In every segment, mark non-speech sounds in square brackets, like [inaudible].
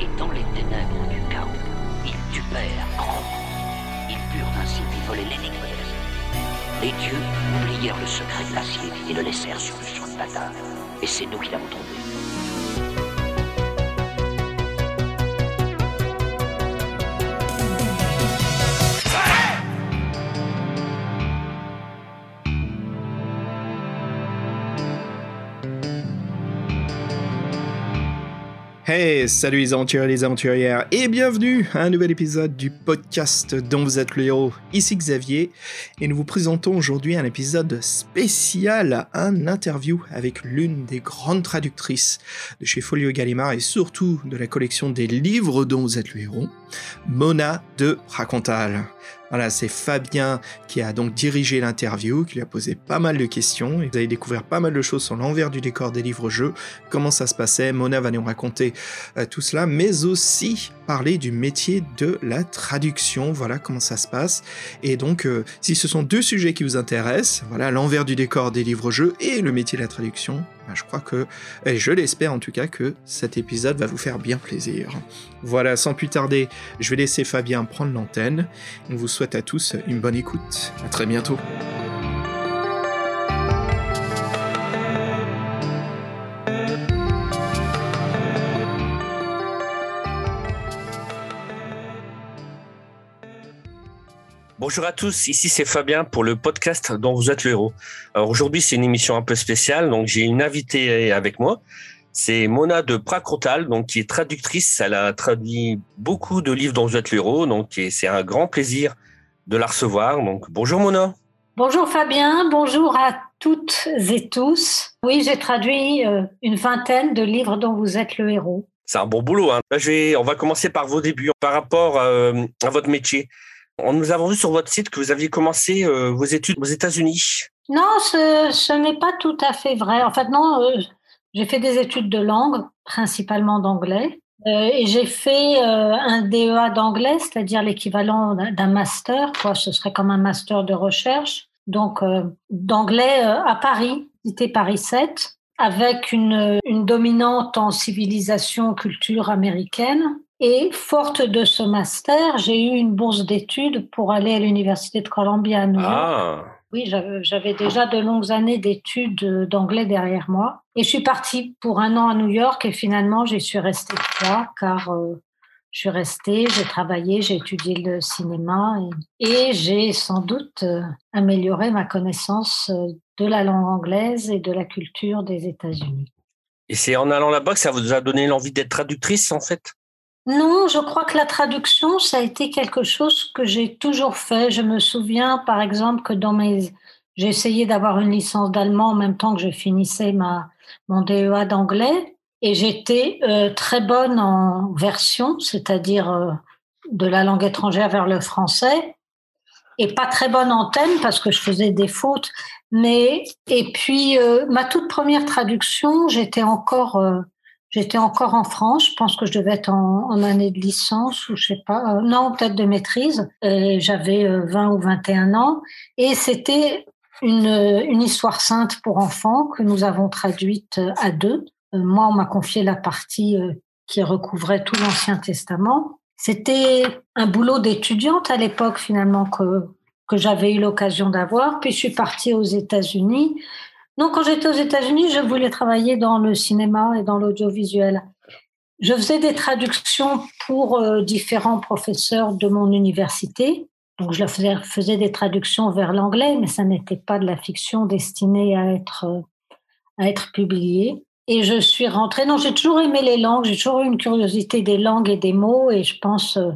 Et dans les ténèbres du chaos, ils tubèrent grandement. Ils purent ainsi voler l'énigme de. Les dieux oublièrent le secret de l'acier et le laissèrent sur le champ de bataille. Et c'est nous qui l'avons trouvé. Salut les aventuriers et les aventurières, et bienvenue à un nouvel épisode du podcast dont vous êtes le héros. Ici Xavier, et nous vous présentons aujourd'hui un épisode spécial, un interview avec l'une des grandes traductrices de chez Folio Gallimard et surtout de la collection des livres dont vous êtes le héros, Mona de Racontal. Voilà, c'est Fabien qui a donc dirigé l'interview, qui lui a posé pas mal de questions. Et vous allez découvrir pas mal de choses sur l'envers du décor des livres-jeux, comment ça se passait. Mona va nous raconter euh, tout cela, mais aussi parler du métier de la traduction. Voilà comment ça se passe. Et donc, euh, si ce sont deux sujets qui vous intéressent, voilà, l'envers du décor des livres-jeux et le métier de la traduction, je crois que, et je l'espère en tout cas, que cet épisode va vous faire bien plaisir. Voilà, sans plus tarder, je vais laisser Fabien prendre l'antenne. On vous souhaite à tous une bonne écoute. À très bientôt. Bonjour à tous, ici c'est Fabien pour le podcast dont vous êtes le héros. Alors aujourd'hui c'est une émission un peu spéciale, donc j'ai une invitée avec moi. C'est Mona de Pracontal, donc qui est traductrice. Elle a traduit beaucoup de livres dont vous êtes le héros, donc c'est un grand plaisir de la recevoir. Donc bonjour Mona. Bonjour Fabien, bonjour à toutes et tous. Oui, j'ai traduit euh, une vingtaine de livres dont vous êtes le héros. C'est un bon boulot. Hein. Là, je vais, on va commencer par vos débuts par rapport euh, à votre métier. Nous avons vu sur votre site que vous aviez commencé euh, vos études aux États-Unis. Non, ce, n'est pas tout à fait vrai. En fait, non, euh, j'ai fait des études de langue, principalement d'anglais. Euh, et j'ai fait un DEA d'anglais, c'est-à-dire l'équivalent d'un master. Quoi. Ce serait comme un master de recherche. Donc, d'anglais à Paris, cité Paris 7, avec une, une dominante en civilisation, culture américaine. Et forte de ce master, j'ai eu une bourse d'études pour aller à l'université de Columbia à New York. Ah. Oui, j'avais déjà de longues années d'études d'anglais derrière moi. Et je suis partie pour un an à New York et finalement, j'y suis restée trois car euh, je suis restée, j'ai travaillé, j'ai étudié le cinéma et, et j'ai sans doute euh, amélioré ma connaissance euh, de la langue anglaise et de la culture des États-Unis. Et c'est en allant là-bas que ça vous a donné l'envie d'être traductrice en fait? Non, je crois que la traduction, ça a été quelque chose que j'ai toujours fait. Je me souviens, par exemple, que dans mes, j'ai essayé d'avoir une licence d'allemand en même temps que je finissais ma mon DEA d'anglais, et j'étais euh, très bonne en version, c'est-à-dire euh, de la langue étrangère vers le français, et pas très bonne en thème parce que je faisais des fautes. Mais et puis euh, ma toute première traduction, j'étais encore J'étais encore en France, je pense que je devais être en, année de licence ou je sais pas, euh, non, peut-être de maîtrise. J'avais 20 ou 21 ans et c'était une, une histoire sainte pour enfants que nous avons traduite à deux. Euh, moi, on m'a confié la partie euh, qui recouvrait tout l'Ancien Testament. C'était un boulot d'étudiante à l'époque finalement que, que j'avais eu l'occasion d'avoir. Puis je suis partie aux États-Unis non, quand j'étais aux États-Unis, je voulais travailler dans le cinéma et dans l'audiovisuel. Je faisais des traductions pour euh, différents professeurs de mon université. Donc, je faisais, faisais des traductions vers l'anglais, mais ça n'était pas de la fiction destinée à être, euh, à être publiée. Et je suis rentrée. Non, j'ai toujours aimé les langues. J'ai toujours eu une curiosité des langues et des mots. Et je pense, euh,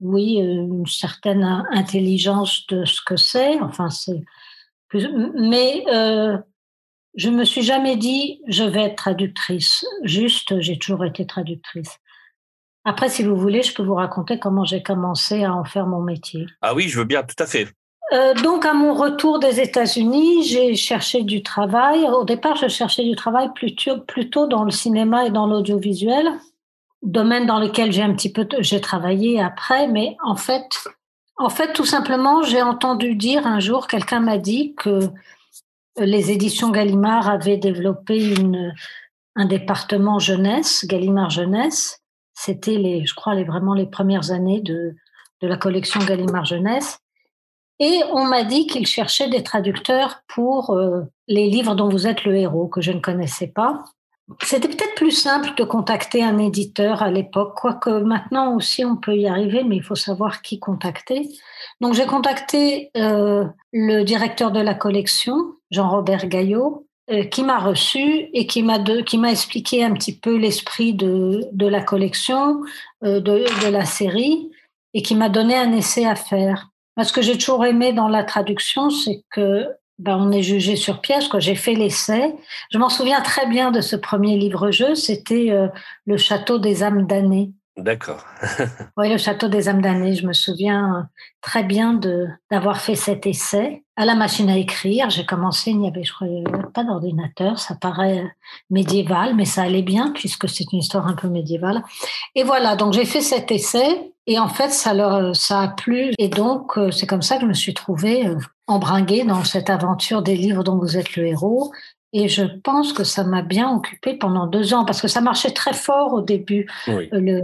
oui, une certaine intelligence de ce que c'est. Enfin, c'est. Mais euh, je me suis jamais dit je vais être traductrice. Juste, j'ai toujours été traductrice. Après, si vous voulez, je peux vous raconter comment j'ai commencé à en faire mon métier. Ah oui, je veux bien, tout à fait. Euh, donc, à mon retour des États-Unis, j'ai cherché du travail. Au départ, je cherchais du travail plutôt, plutôt dans le cinéma et dans l'audiovisuel, domaine dans lequel j'ai un petit peu j'ai travaillé après. Mais en fait, en fait, tout simplement, j'ai entendu dire un jour, quelqu'un m'a dit que les éditions Gallimard avaient développé une, un département jeunesse, Gallimard Jeunesse. C'était les, je crois, les, vraiment les premières années de, de la collection Gallimard Jeunesse. Et on m'a dit qu'il cherchait des traducteurs pour euh, les livres dont vous êtes le héros, que je ne connaissais pas. C'était peut-être plus simple de contacter un éditeur à l'époque, quoique maintenant aussi on peut y arriver, mais il faut savoir qui contacter. Donc j'ai contacté euh, le directeur de la collection, Jean-Robert Gaillot, euh, qui m'a reçu et qui m'a expliqué un petit peu l'esprit de, de la collection, euh, de la série, et qui m'a donné un essai à faire. Ce que j'ai toujours aimé dans la traduction, c'est que ben, on est jugé sur pièce. Quoi. J'ai fait l'essai. Je m'en souviens très bien de ce premier livre-jeu. C'était euh, Le Château des âmes damnées. D'accord. [laughs] oui, le Château des âmes damnées. Je me souviens euh, très bien de d'avoir fait cet essai à la machine à écrire. J'ai commencé, il n'y avait, je crois, pas d'ordinateur. Ça paraît médiéval, mais ça allait bien puisque c'est une histoire un peu médiévale. Et voilà, donc j'ai fait cet essai et en fait, ça leur, ça a plu. Et donc, euh, c'est comme ça que je me suis trouvée embringuée dans cette aventure des livres dont vous êtes le héros. Et je pense que ça m'a bien occupé pendant deux ans parce que ça marchait très fort au début. Euh, le,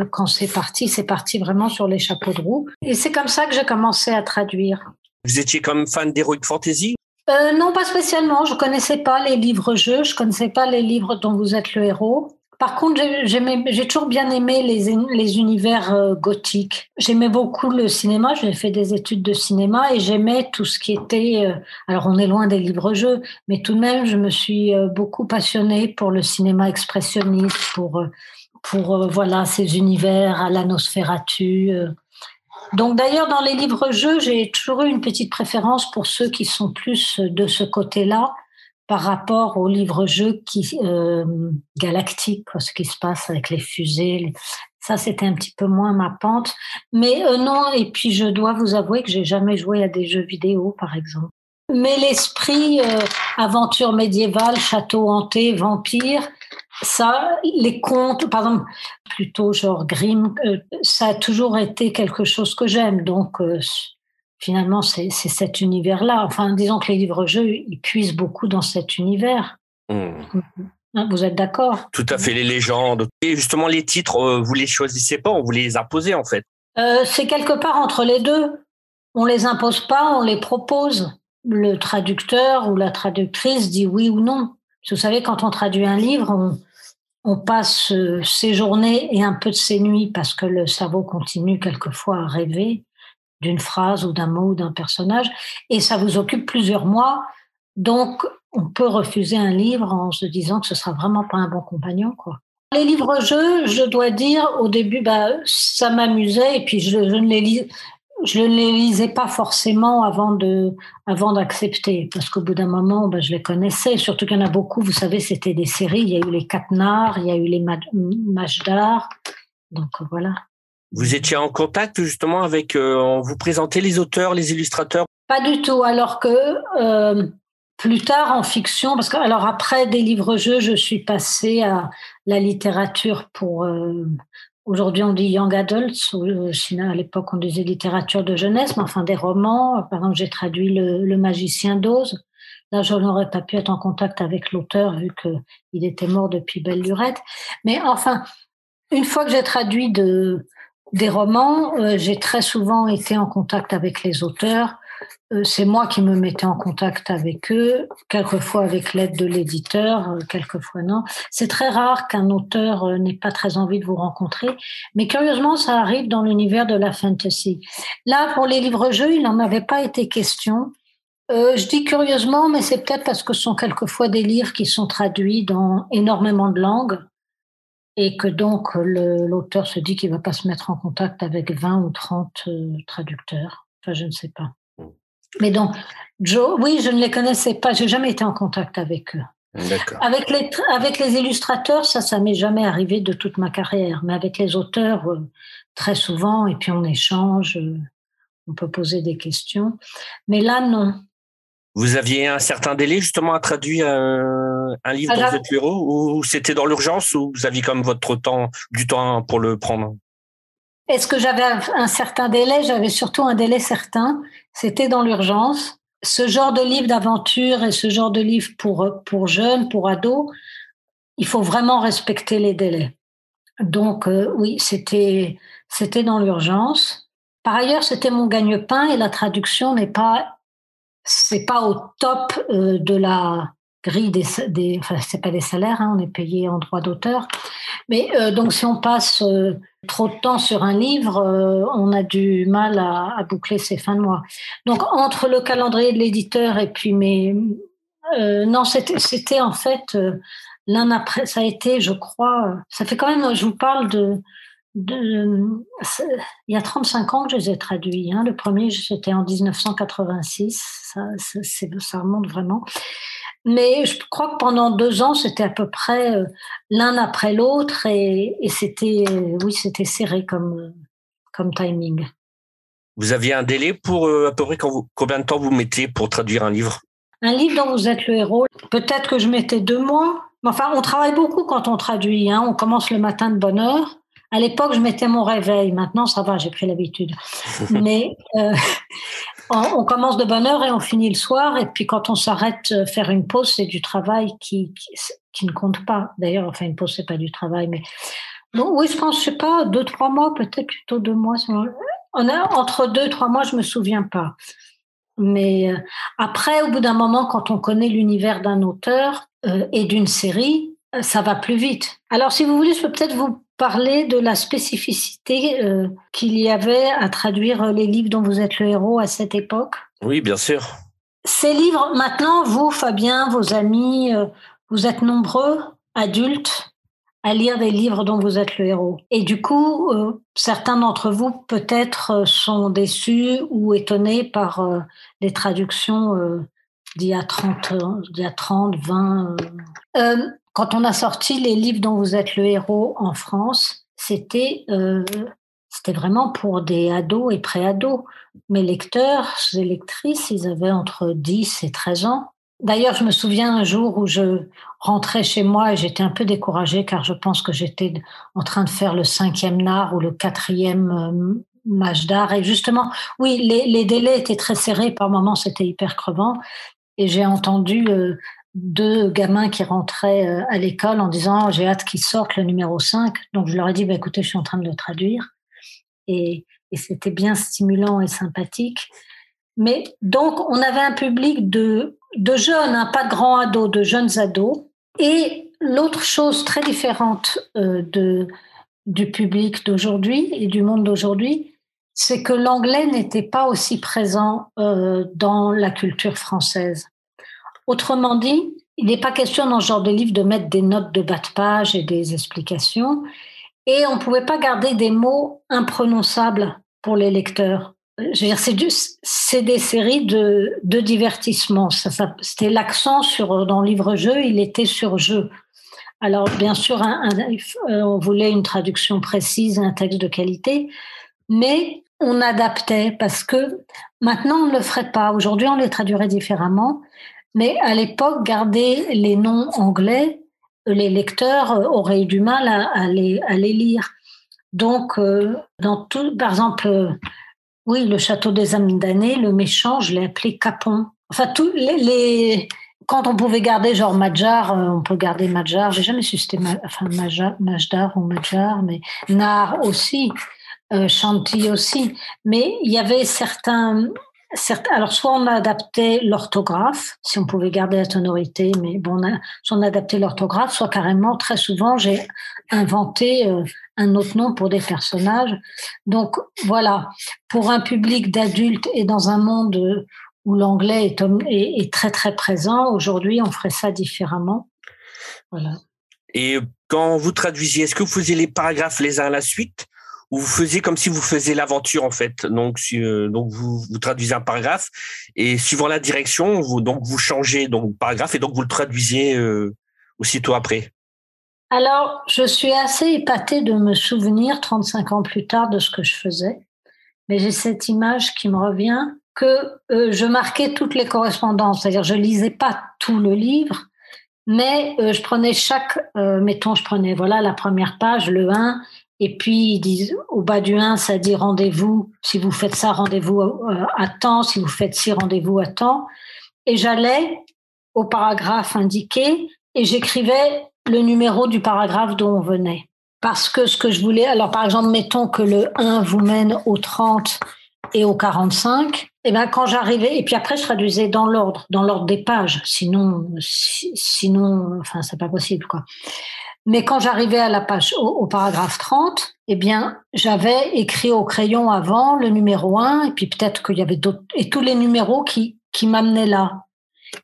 euh, quand c'est parti, c'est parti vraiment sur les chapeaux de roue. Et c'est comme ça que j'ai commencé à traduire. Vous étiez comme fan d'Heroic Fantasy? Euh, Non, pas spécialement. Je connaissais pas les livres-jeux, je connaissais pas les livres dont vous êtes le héros. Par contre, j'ai toujours bien aimé les, univers euh, gothiques. J'aimais beaucoup le cinéma, j'ai fait des études de cinéma et j'aimais tout ce qui était... Euh, alors on est loin des livres-jeux, mais tout de même, je me suis euh, beaucoup passionnée pour le cinéma expressionniste, pour, pour voilà, ces univers à l'anosphératu. Donc d'ailleurs, dans les livres-jeux, j'ai toujours eu une petite préférence pour ceux qui sont plus de ce côté-là par rapport au livre-jeu euh, galactique, ce qui se passe avec les fusées. Ça, c'était un petit peu moins ma pente. Mais euh, non, et puis je dois vous avouer que j'ai jamais joué à des jeux vidéo, par exemple. Mais l'esprit euh, aventure médiévale, château hanté, vampire, ça, les contes, par exemple, plutôt genre Grimm, ça a toujours été quelque chose que j'aime. Donc, finalement, c'est cet univers-là. Enfin, disons que les livres-jeux, ils puisent beaucoup dans cet univers. Hmm. Hein, vous êtes d'accord? Tout à fait, les légendes. Et justement, les titres, euh, vous les choisissez pas, on vous les imposez en fait. Euh, c'est quelque part entre les deux. On les impose pas, on les propose. Le traducteur ou la traductrice dit oui ou non. Vous savez, quand on traduit un livre, on, on passe euh, ses journées et un peu de ses nuits parce que le cerveau continue quelquefois à rêver d'une phrase ou d'un mot ou d'un personnage, et ça vous occupe plusieurs mois. Donc, on peut refuser un livre en se disant que ce sera vraiment pas un bon compagnon, quoi. Les livres-jeux, je dois dire, au début, bah, ça m'amusait, et puis je, ne les je ne les lisais pas forcément avant de, avant d'accepter, parce qu'au bout d'un moment, bah, je les connaissais. Surtout qu'il y en a beaucoup. Vous savez, c'était des séries. Il y a eu les Katnar, il y a eu les Majdar. Donc voilà. Vous étiez en contact justement avec, euh, on vous présentait les auteurs, les illustrateurs? Pas du tout, alors que euh, plus tard en fiction, parce que alors après des livres-jeux, je suis passée à la littérature pour. Euh, aujourd'hui, on dit young adults, ou à l'époque, on disait littérature de jeunesse, mais enfin des romans. Par exemple, j'ai traduit le, Magicien d'Oz. Là, je n'aurais pas pu être en contact avec l'auteur vu qu'il était mort depuis belle lurette. Mais enfin, une fois que j'ai traduit de, des romans, euh, j'ai très souvent été en contact avec les auteurs. Euh, c'est moi qui me mettais en contact avec eux, quelquefois avec l'aide de l'éditeur, euh, quelquefois non. C'est très rare qu'un auteur n'ait pas très envie de vous rencontrer, mais curieusement, ça arrive dans l'univers de la fantasy. Là, pour les livres-jeux, il n'en avait pas été question. je dis curieusement, mais c'est peut-être parce que ce sont quelquefois des livres qui sont traduits dans énormément de langues et que donc l'auteur se dit qu'il ne va pas se mettre en contact avec 20 ou 30 euh, traducteurs. Enfin, je ne sais pas. Mm. Mais donc, Joe, oui, je ne les connaissais pas, j'ai jamais été en contact avec eux. Avec les, avec les illustrateurs, ça, ça m'est jamais arrivé de toute ma carrière, mais avec les auteurs, euh, très souvent, et puis on échange, euh, on peut poser des questions. Mais là, non. Vous aviez un certain délai justement à traduire un, un livre dans votre bureau ou c'était dans l'urgence ou vous aviez comme votre temps, du temps pour le prendre? Est-ce que j'avais un certain délai? J'avais surtout un délai certain. C'était dans l'urgence. Ce genre de livre d'aventure et ce genre de livre pour, pour jeunes, pour ados, il faut vraiment respecter les délais. Donc oui, c'était c'était dans l'urgence. Par ailleurs, c'était mon gagne-pain et la traduction n'est pas c'est pas au top de la grille des, des enfin c'est pas des salaires, hein, on est payé en droit d'auteur, mais euh, donc si on passe euh, trop de temps sur un livre, euh, on a du mal à, à, boucler ses fins de mois. Donc entre le calendrier de l'éditeur et puis mes non c'était c'était en fait l'un après ça a été je crois ça fait quand même je vous parle de de, il y a 35 ans que je les ai traduits. Hein. Le premier, c'était en 1986. Ça, ça, ça, remonte vraiment. Mais je crois que pendant deux ans, c'était à peu près euh, l'un après l'autre et, c'était, euh, oui, c'était serré comme, euh, comme timing. Vous aviez un délai pour à peu près combien de temps vous mettez pour traduire un livre? Un livre dont vous êtes le héros, peut-être que je mettais deux mois. Enfin, on travaille beaucoup quand on traduit. Hein. On commence le matin de bonne heure. À l'époque, je mettais mon réveil. Maintenant, ça va, j'ai pris l'habitude. [laughs] Mais on, commence de bonne heure et on finit le soir. Et puis quand on s'arrête euh, faire une pause, c'est du travail qui, qui, ne compte pas. D'ailleurs, enfin une pause, c'est pas du travail, mais donc oui, je pense, je sais pas, deux trois mois, peut-être plutôt deux mois. On a entre deux trois mois, je me souviens pas. Mais euh, après, au bout d'un moment, quand on connaît l'univers d'un auteur euh, et d'une série, ça va plus vite. Alors, si vous voulez, je peux peut-être vous parler de la spécificité euh, qu'il y avait à traduire les livres dont vous êtes le héros à cette époque Oui, bien sûr. Ces livres, maintenant, vous, Fabien, vos amis, euh, vous êtes nombreux, adultes, à lire des livres dont vous êtes le héros. Et du coup, euh, certains d'entre vous peut-être sont déçus ou étonnés par les traductions d'il y a 30, d'il y a 30, 20. Quand on a sorti les livres dont vous êtes le héros en France, c'était euh, vraiment pour des ados et pré-ados. Mes lecteurs et lectrices, ils avaient entre 10 et 13 ans. D'ailleurs, je me souviens un jour où je rentrais chez moi et j'étais un peu découragée car je pense que j'étais en train de faire le cinquième nard ou le quatrième euh, match d'art. Et justement, oui, les, les, délais étaient très serrés. Par moments, c'était hyper crevant. Et j'ai entendu euh, deux gamins qui rentraient euh, à l'école en disant j'ai hâte qu'ils sortent le numéro 5. Donc je leur ai dit bah, écoutez, je suis en train de le traduire. Et, et c'était bien stimulant et sympathique. Mais donc on avait un public de, de jeunes, hein, pas de grands ados, de jeunes ados. Et l'autre chose très différente euh, de, du public d'aujourd'hui et du monde d'aujourd'hui, c'est que l'anglais n'était pas aussi présent euh, dans la culture française. Autrement dit, il n'est pas question dans ce genre de livre de mettre des notes de bas de page et des explications. Et on ne pouvait pas garder des mots imprononçables pour les lecteurs. C'est, des séries de, divertissement. C'était l'accent sur dans le livre-jeu, il était sur jeu. Alors, bien sûr, euh, on voulait une traduction précise, un texte de qualité, mais on adaptait parce que maintenant, on ne le ferait pas. Aujourd'hui, on les traduirait différemment. Mais à l'époque, garder les noms anglais, les lecteurs euh, auraient eu du mal à, les, lire. Donc, euh, dans tout, par exemple, euh, oui, le château des âmes damnées, le méchant, je l'ai appelé Capon. Enfin, tous les, quand on pouvait garder genre Majar, on peut garder Majar. J'ai jamais su c'était enfin, Majdar ou Majar, mais Nar aussi, euh, Chanty aussi. Mais il y avait certains, alors, soit on a adapté l'orthographe, si on pouvait garder la sonorité, mais bon, on a, soit on a adapté l'orthographe, soit carrément, très souvent, j'ai inventé euh, un autre nom pour des personnages. Donc, voilà, pour un public d'adultes et dans un monde où l'anglais est, est, très, très présent, aujourd'hui, on ferait ça différemment. Voilà. Et quand vous traduisiez, est-ce que vous faisiez les paragraphes les uns à la suite? Vous faisiez comme si vous faisiez l'aventure en fait. Donc, euh, donc vous, traduisez un paragraphe et suivant la direction, vous donc vous changez donc paragraphe et donc vous le traduisez euh, aussitôt après. Alors, je suis assez épatée de me souvenir 35 ans plus tard de ce que je faisais, mais j'ai cette image qui me revient que euh, je marquais toutes les correspondances, c'est-à-dire je lisais pas tout le livre, mais je prenais chaque, mettons, je prenais voilà la première page, le 1, et puis, ils disent, au bas du 1, ça dit rendez-vous. Si vous faites ça, rendez-vous euh, à temps. Si vous faites ci, rendez-vous à temps. Et j'allais au paragraphe indiqué et j'écrivais le numéro du paragraphe dont on venait. Parce que ce que je voulais, alors par exemple, mettons que le 1 vous mène au 30 et au 45, et ben quand j'arrivais, et puis après je traduisais dans l'ordre, dans l'ordre des pages, sinon, sinon, enfin c'est pas possible quoi. Mais quand j'arrivais à la page, au, paragraphe 30, eh bien, j'avais écrit au crayon avant le numéro 1, et puis peut-être qu'il y avait d'autres, et tous les numéros qui, qui m'amenaient là.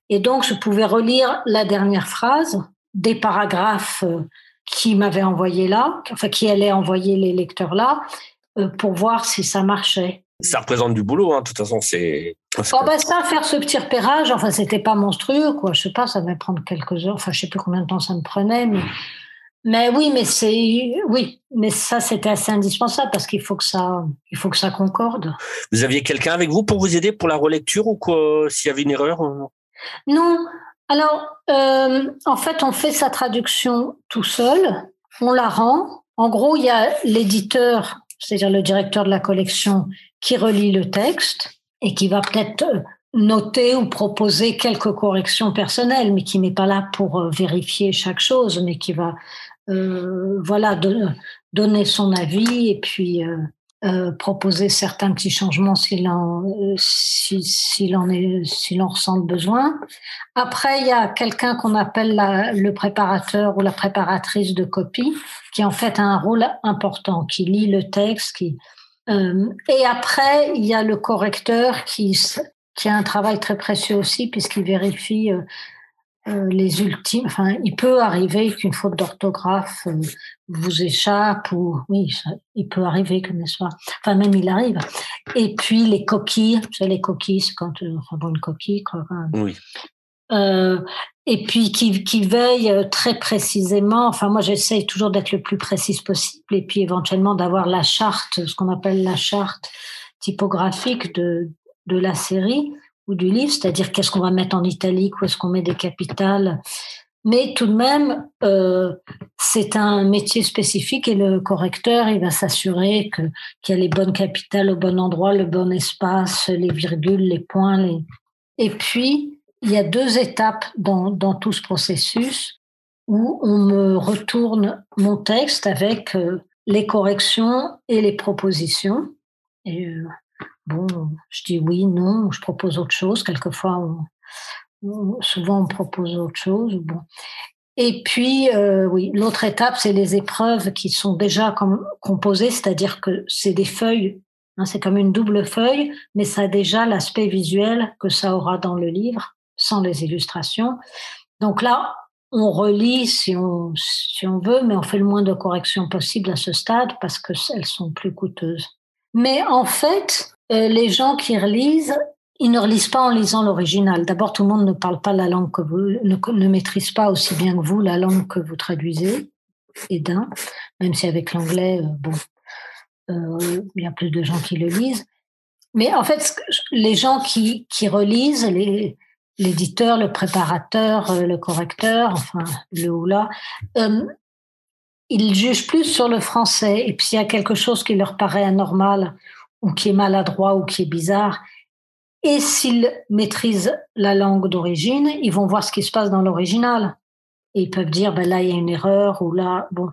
Et donc, je pouvais relire la dernière phrase des paragraphes euh, qui m'avaient envoyé là, enfin, qui allaient envoyer les lecteurs là, euh, pour voir si ça marchait. Ça représente du boulot, hein. de toute façon, c'est. Oh ben ça, faire ce petit repérage, enfin, c'était pas monstrueux, quoi. Je sais pas, ça devait prendre quelques heures, enfin, je sais plus combien de temps ça me prenait, mais mais oui, mais c'est oui, mais ça c'était assez indispensable parce qu'il faut que ça, il faut que ça concorde. Vous aviez quelqu'un avec vous pour vous aider pour la relecture ou quoi S'il y avait une erreur Non? Alors, euh, en fait, on fait sa traduction tout seul, on la rend. En gros, il y a l'éditeur, c'est-à-dire le directeur de la collection, qui relit le texte et qui va peut-être noter ou proposer quelques corrections personnelles, mais qui n'est pas là pour euh, vérifier chaque chose, mais qui va euh, voilà, donner son avis et puis euh, euh, proposer certains petits changements s'il en, s'il en, est, s'il en ressent le besoin. Après, il y a quelqu'un qu'on appelle le préparateur ou la préparatrice de copie, qui en fait a un rôle important, qui lit le texte, qui et après, il y a le correcteur qui, qui a un travail très précieux aussi, puisqu'il vérifie les ultimes. Enfin, il peut arriver qu'une faute d'orthographe euh, vous échappe ou oui, il peut arriver que n'est-ce pas. Enfin, même il arrive. Et puis les coquilles, tu sais, les coquilles, c'est quand euh, enfin bon, une coquille quoi. Oui. et puis qui, qui veille très précisément. Enfin, moi, j'essaye toujours d'être le plus précise possible, et puis éventuellement d'avoir la charte, ce qu'on appelle la charte typographique de de la série ou du livre, c'est-à-dire qu'est-ce qu'on va mettre en italique, où est-ce qu'on met des capitales. Mais tout de même, euh, c'est un métier spécifique et le correcteur, il va s'assurer qu'il y a les bonnes capitales au bon endroit, le bon espace, les virgules, les points. Les... Et puis, il y a deux étapes dans, dans tout ce processus où on me retourne mon texte avec euh, les corrections et les propositions. Et euh, Bon, je dis oui, non, je propose autre chose. Quelquefois, souvent, on propose autre chose. Bon. Et puis, euh, oui, l'autre étape, c'est les épreuves qui sont déjà composées, c'est-à-dire que c'est des feuilles, hein, c'est comme une double feuille, mais ça a déjà l'aspect visuel que ça aura dans le livre, sans les illustrations. Donc là, on relit si on, si on veut, mais on fait le moins de corrections possible à ce stade parce qu'elles sont plus coûteuses. Mais en fait, les gens qui relisent, ils ne relisent pas en lisant l'original. D'abord, tout le monde ne parle pas la langue que vous, ne, maîtrise pas aussi bien que vous la langue que vous traduisez, et d'un, même si avec l'anglais, euh, bon, euh, il y a plus de gens qui le lisent. Mais en fait, les gens qui, qui relisent, l'éditeur, le préparateur, le correcteur, enfin le ou là, ils jugent plus sur le français. Et puis s'il y a quelque chose qui leur paraît anormal ou qui est maladroit ou qui est bizarre. Et s'ils maîtrisent la langue d'origine, ils vont voir ce qui se passe dans l'original. Et ils peuvent dire, ben là, il y a une erreur, ou là, bon.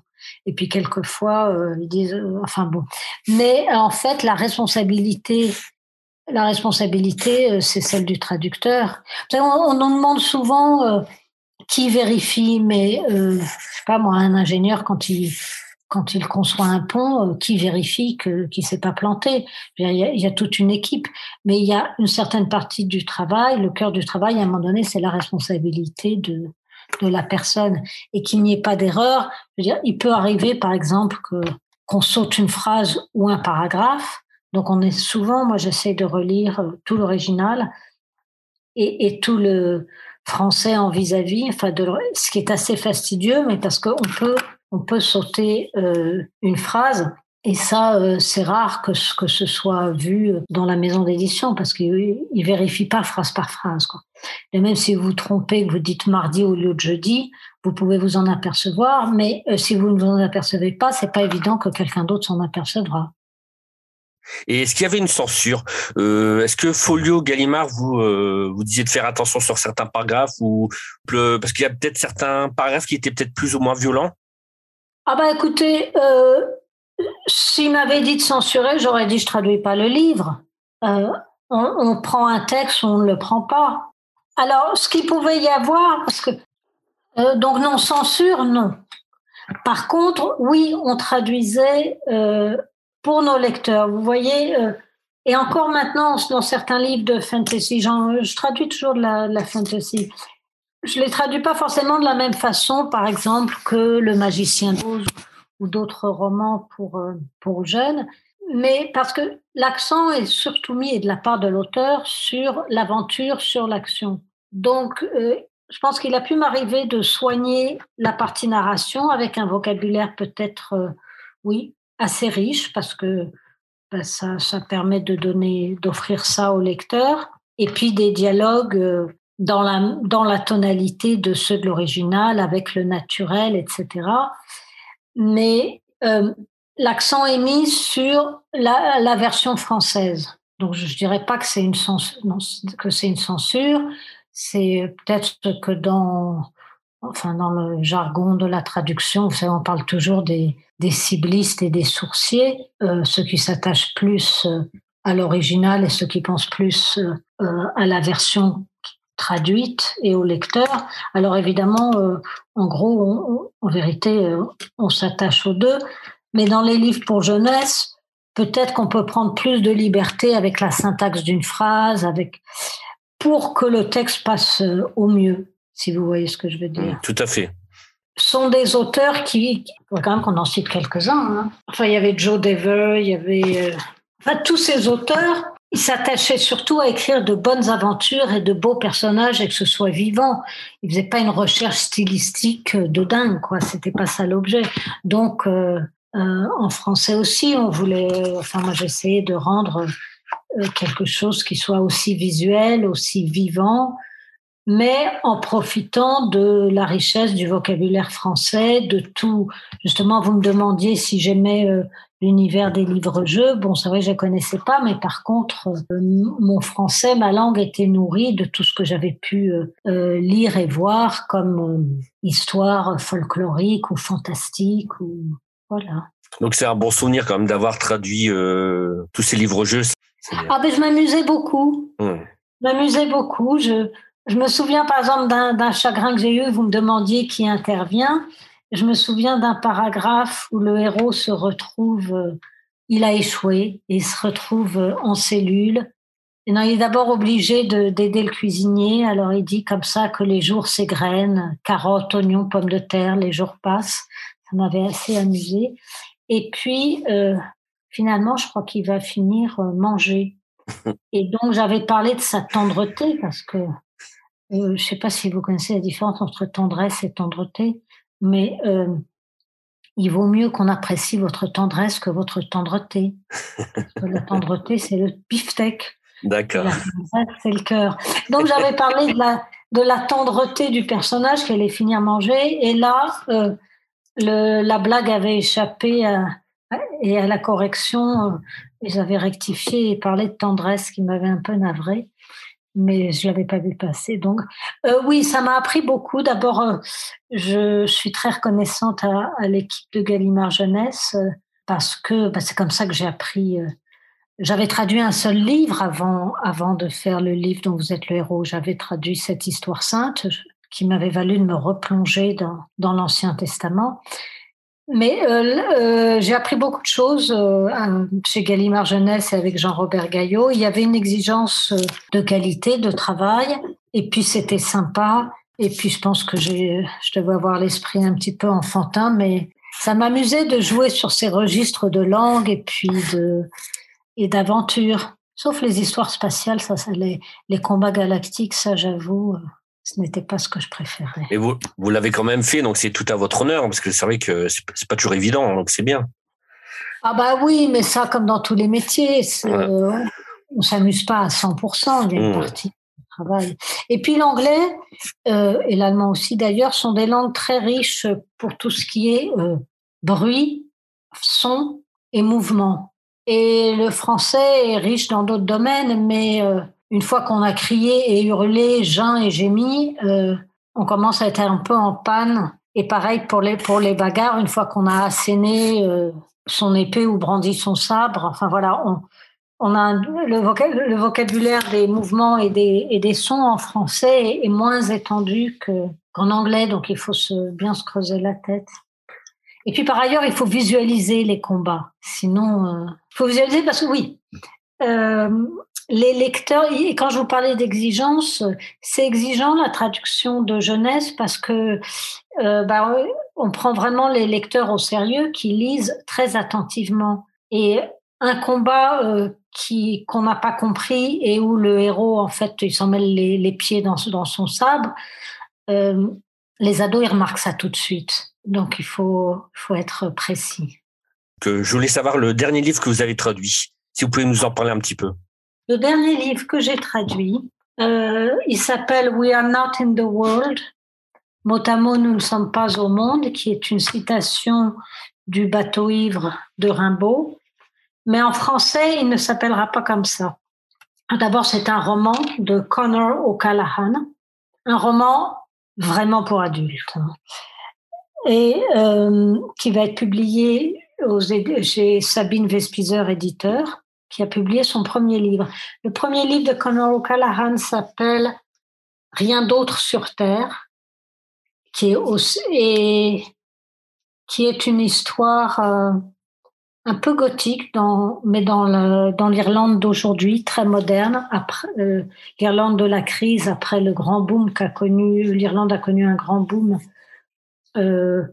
Et puis, quelquefois, euh, ils disent, euh, enfin bon. Mais en fait, la responsabilité, la responsabilité, euh, c'est celle du traducteur. On, on nous demande souvent qui vérifie, mais, je sais pas moi, un ingénieur, quand il quand il conçoit un pont, euh, qui vérifie qu'il s'est pas planté il y, a, toute une équipe, mais il y a une certaine partie du travail, le cœur du travail, à un moment donné, c'est la responsabilité de de la personne et qu'il n'y ait pas d'erreur. Il peut arriver, par exemple, que qu'on saute une phrase ou un paragraphe. Donc, on est souvent, moi, j'essaie de relire euh, tout l'original et, tout le français en vis-à-vis, enfin, ce qui est assez fastidieux, mais parce qu'on peut on peut sauter euh, une phrase. Et ça, euh, c'est rare que, que ce soit vu dans la maison d'édition parce qu'ils ne vérifient pas phrase par phrase. Quoi. Et même si vous vous trompez, que vous dites mardi au lieu de jeudi, vous pouvez vous en apercevoir. Mais euh, si vous ne vous en apercevez pas, c'est pas évident que quelqu'un d'autre s'en apercevra. Et est-ce qu'il y avait une censure? Est-ce que Folio, Gallimard, vous euh, disiez de faire attention sur certains paragraphes ou parce qu'il y a peut-être certains paragraphes qui étaient peut-être plus ou moins violents? Ah bah écoutez, euh, s'il m'avait dit de censurer, j'aurais dit je traduis pas le livre. On, on, prend un texte, on ne le prend pas. Alors, ce qu'il pouvait y avoir, parce que donc non censure, non. Par contre, oui, on traduisait pour nos lecteurs. Vous voyez, euh, et encore maintenant, dans certains livres de fantasy, je traduis toujours de la, fantasy. Je les traduis pas forcément de la même façon, par exemple, que Le Magicien d'Oz ou d'autres romans pour, euh, pour jeunes, mais parce que l'accent est surtout mis de la part de l'auteur sur l'aventure, sur l'action. Donc, euh, je pense qu'il a pu m'arriver de soigner la partie narration avec un vocabulaire peut-être, oui, assez riche parce que ben, ça, ça, permet de donner, d'offrir ça au lecteur. Et puis des dialogues euh, dans la, dans la tonalité de ceux de l'original, avec le naturel, etc. Mais euh, l'accent est mis sur la, la, version française. Donc je, ne dirais pas que c'est une censure, c'est peut-être que dans enfin dans le jargon de la traduction, on parle toujours des, des ciblistes et des sourciers, euh, ceux qui s'attachent plus euh, à l'original et ceux qui pensent plus à la version traduite et au lecteur. Alors évidemment, en gros, en vérité, on s'attache aux deux, mais dans les livres pour jeunesse, peut-être qu'on peut prendre plus de liberté avec la syntaxe d'une phrase, avec pour que le texte passe au mieux si vous voyez ce que je veux dire. Tout à fait. Sont des auteurs qui, il quand même qu'on en cite quelques-uns. Hein. Enfin, il y avait Joe Dever, il y avait, euh, enfin, tous ces auteurs, ils s'attachaient surtout à écrire de bonnes aventures et de beaux personnages et que ce soit vivant. Ils faisaient pas une recherche stylistique de dingue, quoi. C'était pas ça l'objet. Donc, euh, euh, en français aussi, on voulait, enfin, moi, j'essayais de rendre quelque chose qui soit aussi visuel, aussi vivant, mais en profitant de la richesse du vocabulaire français, de tout. Justement, vous me demandiez si j'aimais euh, l'univers des livres-jeux. Bon, c'est vrai que je ne connaissais pas, mais par contre, euh, mon français, ma langue était nourrie de tout ce que j'avais pu euh, lire et voir comme histoire folklorique ou fantastique. Ou... Voilà. Donc c'est un bon souvenir quand même d'avoir traduit tous ces livres-jeux. Ah ben je m'amusais beaucoup. Je m'amusais beaucoup. Je, je me souviens par exemple d'un chagrin que j'ai eu, vous me demandiez qui intervient. Je me souviens d'un paragraphe où le héros se retrouve, euh, il a échoué et se retrouve euh, en cellule. Et non, il est d'abord obligé d'aider le cuisinier. Alors il dit comme ça que les jours s'égrènent, carottes, oignons, pommes de terre, les jours passent. Ça m'avait assez amusé. Et puis euh, finalement, je crois qu'il va finir manger. [laughs] Et donc j'avais parlé de sa tendreté parce que euh, je ne sais pas si vous connaissez la différence entre tendresse et tendreté, mais euh, il vaut mieux qu'on apprécie votre tendresse que votre tendreté. la tendreté, [laughs] c'est le beefsteak. D'accord. C'est le cœur. Donc j'avais parlé de la, de la tendreté du personnage qui allait finir manger, et là, euh, le, la blague avait échappé à, et à la correction, ils avaient rectifié et parlé de tendresse qui m'avait un peu navré mais je l'avais pas vu passer. Donc, euh, oui, ça m'a appris beaucoup. D'abord, euh, je, suis très reconnaissante à, l'équipe de Gallimard Jeunesse euh, parce que bah, c'est comme ça que j'ai appris. J'avais traduit un seul livre avant, avant de faire le livre dont vous êtes le héros. J'avais traduit cette histoire sainte qui m'avait valu de me replonger dans, dans l'Ancien Testament. Mais euh, euh, j'ai appris beaucoup de choses euh, chez Gallimard Jeunesse et avec Jean-Robert Gaillot. Il y avait une exigence de qualité, de travail, et puis c'était sympa. Et puis je pense que je devais avoir l'esprit un petit peu enfantin, mais ça m'amusait de jouer sur ces registres de langue et puis de et d'aventure. Sauf les histoires spatiales, ça, ça les combats galactiques, ça j'avoue ce n'était pas ce que je préférais. Et vous, vous l'avez quand même fait, donc c'est tout à votre honneur, parce que c'est vrai que c'est pas toujours évident, donc c'est bien. Ah bah oui, mais ça, comme dans tous les métiers, on ne s'amuse pas à 100%, il y a une mmh. partie du travail. Et puis l'anglais, euh, et l'allemand aussi d'ailleurs, sont des langues très riches pour tout ce qui est euh, bruit, son et mouvement. Et le français est riche dans d'autres domaines, mais une fois qu'on a crié et hurlé, geint et gémi, on commence à être un peu en panne. Et pareil pour les, pour les bagarres, une fois qu'on a asséné son épée ou brandi son sabre, enfin voilà, on, on a le, vocabulaire des mouvements et des, et des sons en français est, moins étendu qu'en anglais, donc il faut se, bien se creuser la tête. Et puis par ailleurs, il faut visualiser les combats. Sinon, euh, il faut visualiser parce que oui, euh, les lecteurs, et quand je vous parlais d'exigence, c'est exigeant la traduction de jeunesse parce que euh, bah, on prend vraiment les lecteurs au sérieux qui lisent très attentivement. Et un combat euh, qui qu'on n'a pas compris et où le héros en fait il s'en mêle les, pieds dans, dans son sabre, euh, les ados ils remarquent ça tout de suite. Donc il faut faut être précis. Que je voulais savoir le dernier livre que vous avez traduit. Si vous pouvez nous en parler un petit peu. Le dernier livre que j'ai traduit, euh, il s'appelle We Are Not in the World. Mot à mot, nous ne sommes pas au monde, qui est une citation du bateau ivre de Rimbaud mais en français, il ne s'appellera pas comme ça. D'abord, c'est un roman de Connor O'Callaghan, un roman vraiment pour adultes, hein. et euh, qui va être publié aux, chez Sabine Vespizer, éditeur, qui a publié son premier livre. Le premier livre de Connor O'Callaghan s'appelle Rien d'autre sur Terre, qui est, une histoire euh, un peu gothique, mais dans l'Irlande d'aujourd'hui, très moderne, euh, l'Irlande de la crise, après le grand boom qu'a connu, l'Irlande a connu un grand boom euh,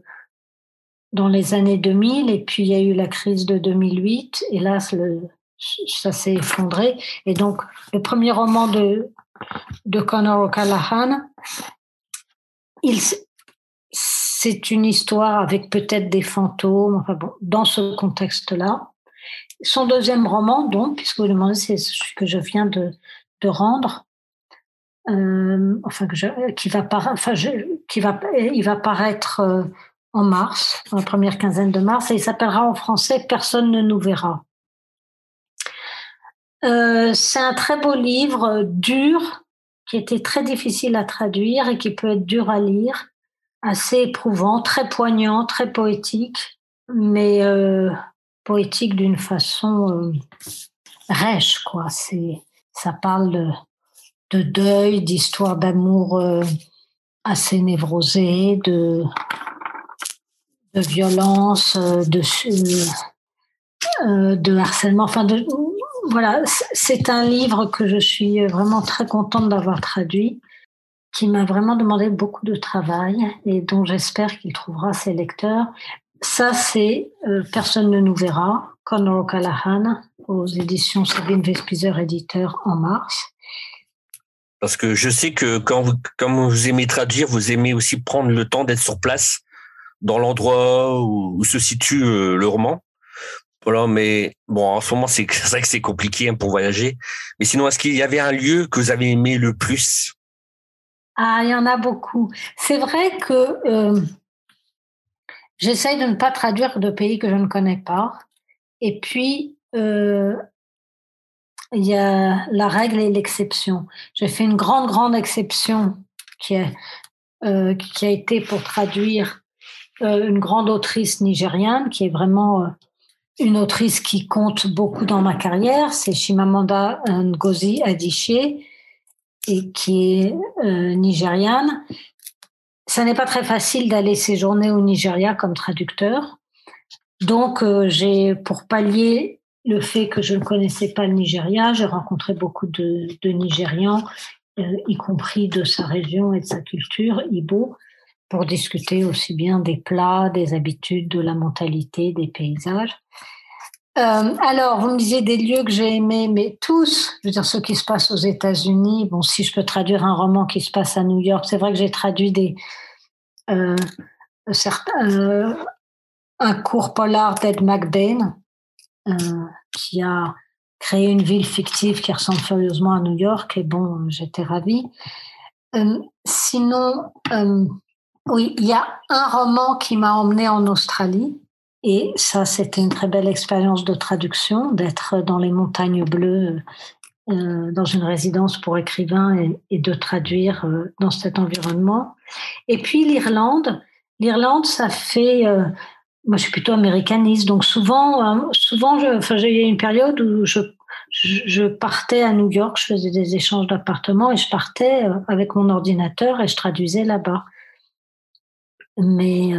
dans les années 2000, et puis il y a eu la crise de 2008, et là, ça s'est effondré. Et donc, le premier roman de, de Conor O'Callaghan, c'est une histoire avec peut-être des fantômes, enfin bon, dans ce contexte-là. Son deuxième roman, donc, puisque vous demandez, c'est ce que je viens de, rendre, euh, enfin, qui va, va paraître euh, en mars, en la première quinzaine de mars, et il s'appellera en français Personne ne nous verra. Euh, c'est un très beau livre, dur, qui était très difficile à traduire et qui peut être dur à lire assez éprouvant, très poignant, très poétique, mais euh, poétique d'une façon euh, rêche, ça parle de, de deuil, d'histoire d'amour euh, assez névrosée, de, de violence, de, de harcèlement. Enfin, de, voilà, c'est un livre que je suis vraiment très contente d'avoir traduit qui m'a vraiment demandé beaucoup de travail et dont j'espère qu'il trouvera ses lecteurs. Ça, c'est euh, Personne ne nous verra, Conor O'Callaghan, aux éditions Sabine Vespizer, éditeur, en mars. Parce que je sais que quand vous, vous aimez traduire, vous aimez aussi prendre le temps d'être sur place, dans l'endroit où, se situe euh, le roman. Voilà, mais bon, en ce moment, [laughs] c'est vrai que c'est compliqué hein, pour voyager. Mais sinon, est-ce qu'il y avait un lieu que vous avez aimé le plus? Ah, il y en a beaucoup. C'est vrai que euh, j'essaye de ne pas traduire de pays que je ne connais pas. Et puis, euh, il y a la règle et l'exception. J'ai fait une grande, grande exception qui, euh, qui a été pour traduire une grande autrice nigériane, qui est vraiment une autrice qui compte beaucoup dans ma carrière. C'est Shimamanda Ngozi Adichie et qui est euh, nigériane. Ça n'est pas très facile d'aller séjourner au Nigeria comme traducteur. Donc, euh, j'ai, pour pallier le fait que je ne connaissais pas le Nigeria, j'ai rencontré beaucoup de, Nigérians, euh, y compris de sa région et de sa culture, Ibo, pour discuter aussi bien des plats, des habitudes, de la mentalité, des paysages. Euh, alors, vous me disiez des lieux que j'ai aimés, mais tous, je veux dire, ce qui se passe aux États-Unis. Bon, si je peux traduire un roman qui se passe à New York, c'est vrai que j'ai traduit des euh, certains, euh, un cours polar d'Ed McBain qui a créé une ville fictive qui ressemble furieusement à New York. Et bon, j'étais ravie. sinon, oui, il y a un roman qui m'a emmené en Australie Et ça, c'était une très belle expérience de traduction, d'être dans les montagnes bleues, euh, dans une résidence pour écrivains et, de traduire euh, dans cet environnement. Et puis l'Irlande, l'Irlande, ça fait, euh, moi je suis plutôt américaniste, donc souvent, souvent, enfin, j'ai eu une période où je, je partais à New York, je faisais des échanges d'appartements et je partais avec mon ordinateur et je traduisais là-bas. Mais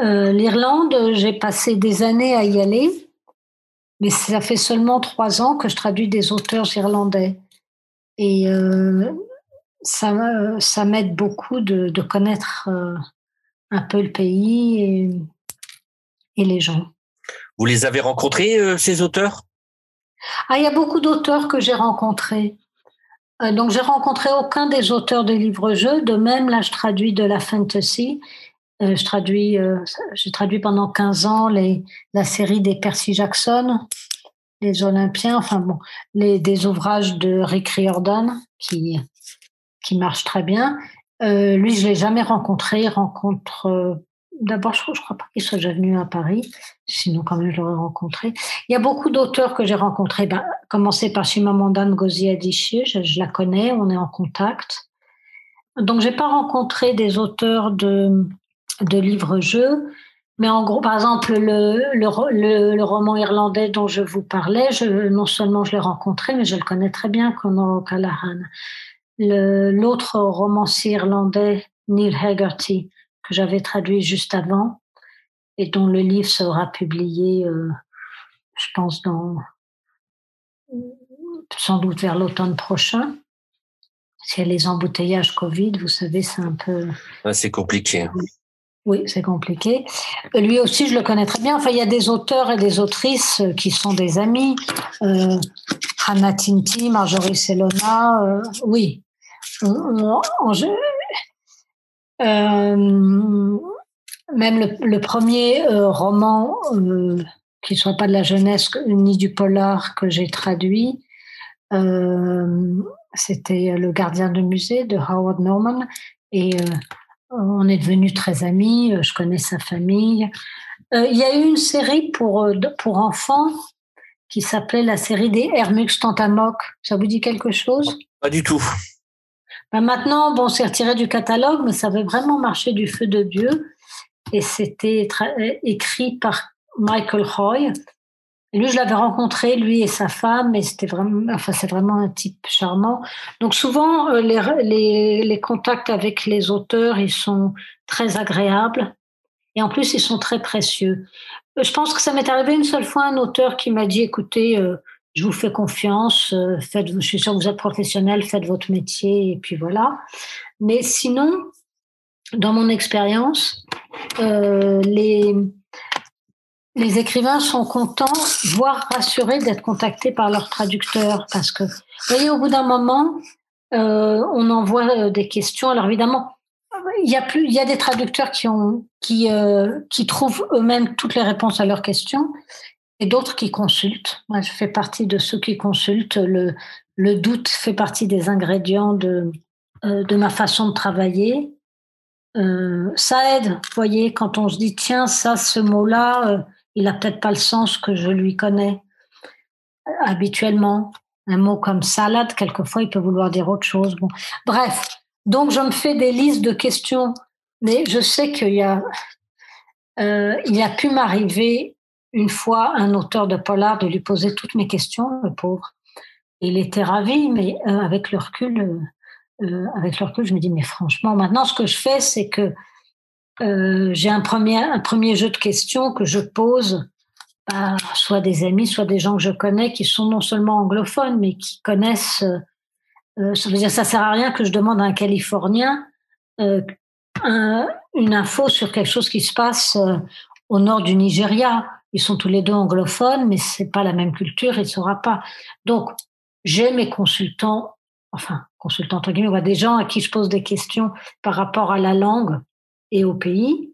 euh, L'Irlande, j'ai passé des années à y aller, mais ça fait seulement trois ans que je traduis des auteurs irlandais. Et euh, ça, ça m'aide beaucoup de, de connaître euh, un peu le pays et, et, les gens. Vous les avez rencontrés, ces auteurs? Ah, il y a beaucoup d'auteurs que j'ai rencontrés. Donc, j'ai rencontré aucun des auteurs des livres-jeux. De même, là, je traduis de la fantasy. Euh, je traduis, euh, j'ai traduit pendant 15 ans les, la série des Percy Jackson, les Olympiens, enfin bon, les, des ouvrages de Rick Riordan qui, qui marchent très bien. Euh, lui, je l'ai jamais rencontré. Il rencontre, euh, d'abord, je, je crois pas qu'il soit déjà venu à Paris, sinon quand même je l'aurais rencontré. Il y a beaucoup d'auteurs que j'ai rencontrés. Ben, commencer par Chimamanda Ngozi Adichie, je, je la connais, on est en contact. Donc, j'ai pas rencontré des auteurs de de livres-jeux. Mais en gros, par exemple, le, le, le, roman irlandais dont je vous parlais, non seulement je l'ai rencontré, mais je le connais très bien, Conor O'Callaghan. L'autre romancier irlandais, Neil Haggerty, que j'avais traduit juste avant, et dont le livre sera publié, euh, je pense, dans sans doute vers l'automne prochain. S'il y a les embouteillages Covid, vous savez, c'est un peu. c'est compliqué. Oui, c'est compliqué. Lui aussi, je le connais très bien. Enfin, il y a des auteurs et des autrices euh, qui sont des amis. Euh, Hannah Tinti, Marjorie Selona, euh, oui. Euh, même le, premier roman qui ne soit pas de la jeunesse ni du polar que j'ai traduit, c'était Le gardien de musée de Howard Norman. Et on est devenus très amis, euh, je connais sa famille. Euh, il y a eu une série pour, euh, pour enfants qui s'appelait la série des Hermux Tantamok. Ça vous dit quelque chose? Pas du tout. Ben maintenant, bon, c'est retiré du catalogue, mais ça avait vraiment marché du feu de Dieu. Et c'était écrit par Michael Hoy, lui, je l'avais rencontré, lui et sa femme, et c'était vraiment, enfin, c'est vraiment un type charmant. Donc souvent, euh, les, contacts avec les auteurs, ils sont très agréables, et en plus, ils sont très précieux. Euh, je pense que ça m'est arrivé une seule fois un auteur qui m'a dit, écoutez, euh, je vous fais confiance, faites, je suis sûr que vous êtes professionnel, faites votre métier, et puis voilà. Mais sinon, dans mon expérience, euh, les les écrivains sont contents, voire rassurés d'être contactés par leur traducteur, parce que, vous voyez, au bout d'un moment, euh, on envoie euh, des questions. Alors évidemment, il y a plus, il y a des traducteurs qui ont, qui, euh, qui trouvent eux-mêmes toutes les réponses à leurs questions, et d'autres qui consultent. Moi, je fais partie de ceux qui consultent. Le, doute fait partie des ingrédients de, de ma façon de travailler. ça aide, vous voyez, quand on se dit tiens, ça, ce mot-là il n'a peut-être pas le sens que je lui connais habituellement. Un mot comme salade, quelquefois, il peut vouloir dire autre chose. Bon. Bref, donc je me fais des listes de questions, mais je sais qu'il y a, euh, il a pu m'arriver une fois un auteur de polar de lui poser toutes mes questions, le pauvre. Il était ravi, mais euh, avec le recul, euh, avec le recul, je me dis mais franchement, maintenant ce que je fais, c'est que euh, j'ai un premier, un premier jeu de questions que je pose à soit des amis, soit des gens que je connais qui sont non seulement anglophones, mais qui connaissent. Euh, ça veut dire ça sert à rien que je demande à un Californien euh, une info sur quelque chose qui se passe euh, au nord du Nigeria. Ils sont tous les deux anglophones, mais c'est pas la même culture, il ne saura pas. Donc, j'ai mes consultants, enfin, consultants entre guillemets, des gens à qui je pose des questions par rapport à la langue et au pays.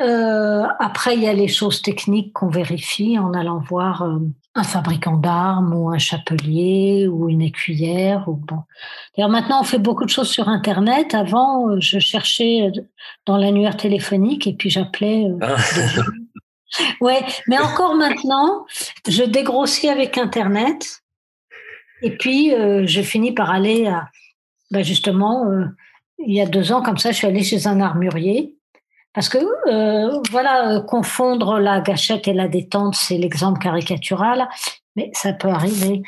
Euh, après, il y a les choses techniques qu'on vérifie en allant voir euh, un fabricant d'armes ou un chapelier ou une écuyère. Ou bon. D'ailleurs, maintenant, on fait beaucoup de choses sur Internet. Avant, euh, je cherchais dans l'annuaire téléphonique et puis j'appelais. Ah. Ouais, mais encore maintenant, je dégrossis avec Internet. Et puis, je finis par aller ben justement, il y a deux ans, comme ça, je suis allée chez un armurier parce que euh, voilà, confondre la gâchette et la détente, c'est l'exemple caricatural, mais ça peut arriver.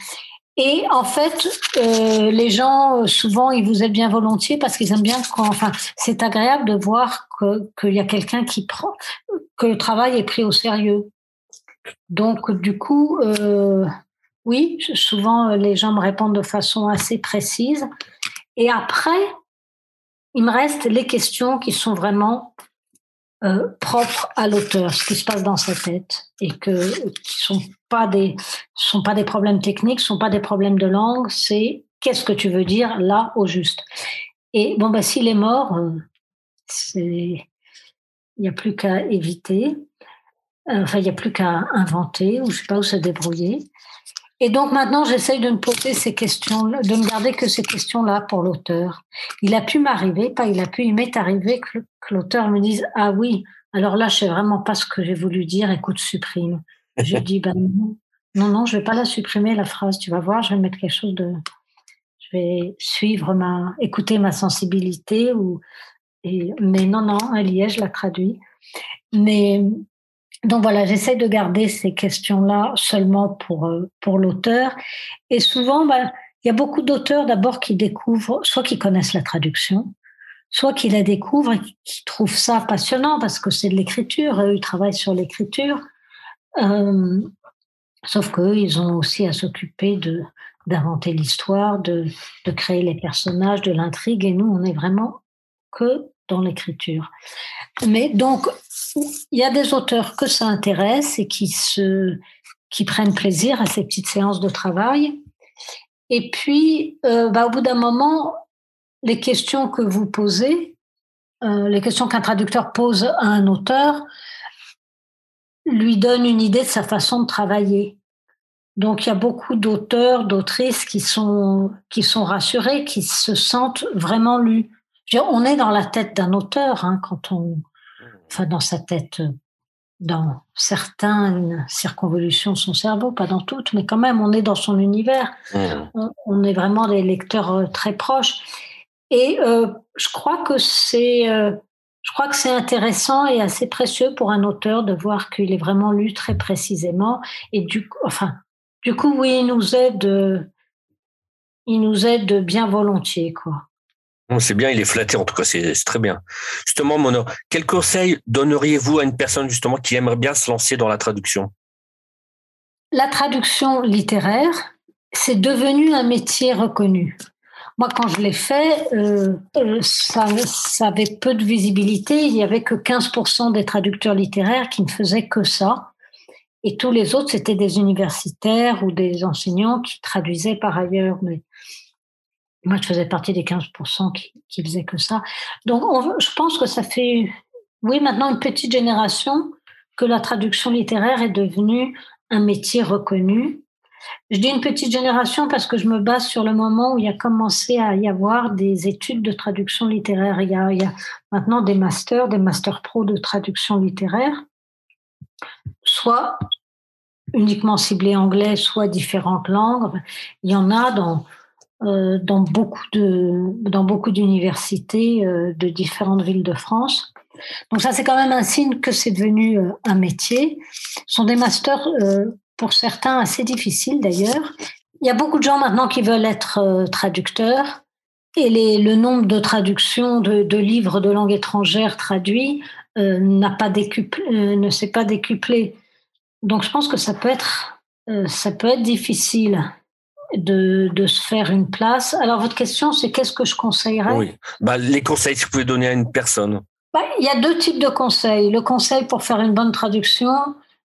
Et en fait, euh, les gens, souvent, ils vous aident bien volontiers parce qu'ils aiment bien quand, enfin, c'est agréable de voir qu'il y a quelqu'un qui prend, que le travail est pris au sérieux. Donc, du coup, euh, oui, souvent, les gens me répondent de façon assez précise. Et après, il me reste les questions qui sont vraiment euh, propre à l'auteur, ce qui se passe dans sa tête, et que qui sont pas des sont pas des problèmes techniques, sont pas des problèmes de langue, c'est qu'est-ce que tu veux dire là au juste. Et bon bah s'il est mort, euh, c'est il n'y a plus qu'à éviter, euh, enfin il n'y a plus qu'à inventer ou je sais pas où se débrouiller. Et donc maintenant, j'essaye de me poser ces questions, de ne garder que ces questions-là pour l'auteur. Il a pu m'arriver, pas il a pu, il m'est arrivé que, l'auteur me dise ah oui, alors là, je sais vraiment pas ce que j'ai voulu dire. Écoute, supprime. J'ai dit ben non, non, non, je vais pas la supprimer la phrase. Tu vas voir, je vais mettre quelque chose de, je vais suivre ma, écouter ma sensibilité ou, et, mais non, non, elle y je la traduis. Mais donc voilà, j'essaie de garder ces questions-là seulement pour, euh, pour l'auteur. Et souvent, bah, il y a beaucoup d'auteurs d'abord qui découvrent, soit qui connaissent la traduction, soit qui la découvrent et qui trouvent ça passionnant parce que c'est de l'écriture, eux, ils travaillent sur l'écriture. Euh, sauf qu'eux, ils ont aussi à s'occuper de d'inventer l'histoire, de, de créer les personnages, de l'intrigue, et nous, on est vraiment que dans l'écriture. Mais donc, il y a des auteurs que ça intéresse et qui, se, qui prennent plaisir à ces petites séances de travail. Et puis, euh, bah, au bout d'un moment, les questions que vous posez, euh, les questions qu'un traducteur pose à un auteur, lui donnent une idée de sa façon de travailler. Donc, il y a beaucoup d'auteurs, d'autrices qui sont, qui sont rassurés, qui se sentent vraiment lus. On est dans la tête d'un auteur hein, quand on, enfin dans sa tête, dans certaines circonvolutions de son cerveau, pas dans toutes, mais quand même, on est dans son univers. Mmh. On, est vraiment des lecteurs euh, très proches. Et euh, je crois que c'est, euh, je crois que c'est intéressant et assez précieux pour un auteur de voir qu'il est vraiment lu très précisément. Et du coup, enfin, du coup, oui, il nous aide, il nous aide bien volontiers, quoi. C'est bien, il est flatté, en tout cas, c'est très bien. Justement, Mono, quel conseil donneriez-vous à une personne justement qui aimerait bien se lancer dans la traduction? La traduction littéraire, c'est devenu un métier reconnu. Moi, quand je l'ai fait, euh, euh, ça, ça, avait peu de visibilité. Il n'y avait que 15% des traducteurs littéraires qui ne faisaient que ça. Et tous les autres, c'était des universitaires ou des enseignants qui traduisaient par ailleurs. Mais moi, je faisais partie des 15% qui, faisaient que ça. Donc, je pense que ça fait, oui, maintenant une petite génération que la traduction littéraire est devenue un métier reconnu. Je dis une petite génération parce que je me base sur le moment où il a commencé à y avoir des études de traduction littéraire. Il y a, il y a maintenant des masters, des masters pro de traduction littéraire, soit uniquement ciblés anglais, soit différentes langues. Il y en a dans euh, dans beaucoup de dans beaucoup d'universités euh, de différentes villes de France. Donc ça c'est quand même un signe que c'est devenu euh, un métier. Ce sont des masters pour certains assez difficiles d'ailleurs. Il y a beaucoup de gens maintenant qui veulent être traducteurs et le nombre de traductions de, de, livres de langue étrangère traduits n'a pas décuplé, ne s'est pas décuplé. Donc je pense que ça peut être ça peut être difficile de, de, se faire une place. Alors, votre question, c'est qu'est-ce que je conseillerais? Oui, bah, les conseils que vous pouvez donner à une personne. Bah, il y a deux types de conseils. Le conseil pour faire une bonne traduction